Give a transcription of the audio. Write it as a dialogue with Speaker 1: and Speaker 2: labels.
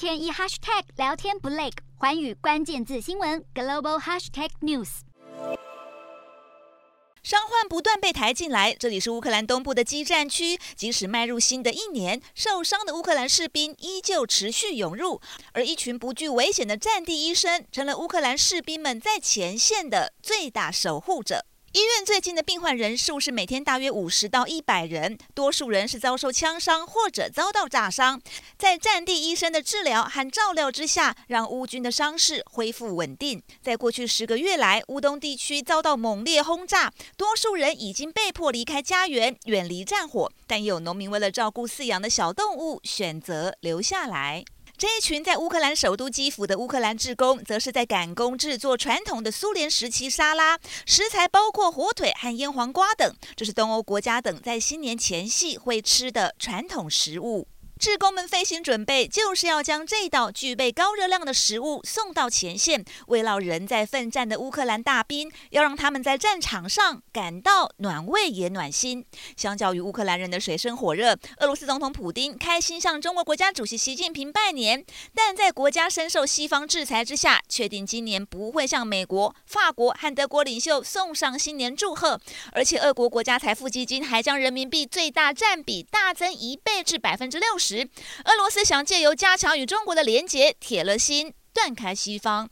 Speaker 1: 天一 hashtag 聊天不累，环宇关键字新闻 global hashtag news。
Speaker 2: 伤患不断被抬进来，这里是乌克兰东部的激战区。即使迈入新的一年，受伤的乌克兰士兵依旧持续涌入，而一群不惧危险的战地医生，成了乌克兰士兵们在前线的最大守护者。医院最近的病患人数是每天大约五十到一百人，多数人是遭受枪伤或者遭到炸伤。在战地医生的治疗和照料之下，让乌军的伤势恢复稳定。在过去十个月来，乌东地区遭到猛烈轰炸，多数人已经被迫离开家园，远离战火。但也有农民为了照顾饲养的小动物，选择留下来。这一群在乌克兰首都基辅的乌克兰职工，则是在赶工制作传统的苏联时期沙拉，食材包括火腿和腌黄瓜等，这是东欧国家等在新年前夕会吃的传统食物。志工们费心准备，就是要将这道具备高热量的食物送到前线，慰劳仍在奋战的乌克兰大兵，要让他们在战场上感到暖胃也暖心。相较于乌克兰人的水深火热，俄罗斯总统普丁开心向中国国家主席习近平拜年，但在国家深受西方制裁之下，确定今年不会向美国、法国和德国领袖送上新年祝贺，而且俄国国家财富基金还将人民币最大占比大增一倍至百分之六十。时，俄罗斯想借由加强与中国的连结，铁了心断开西方。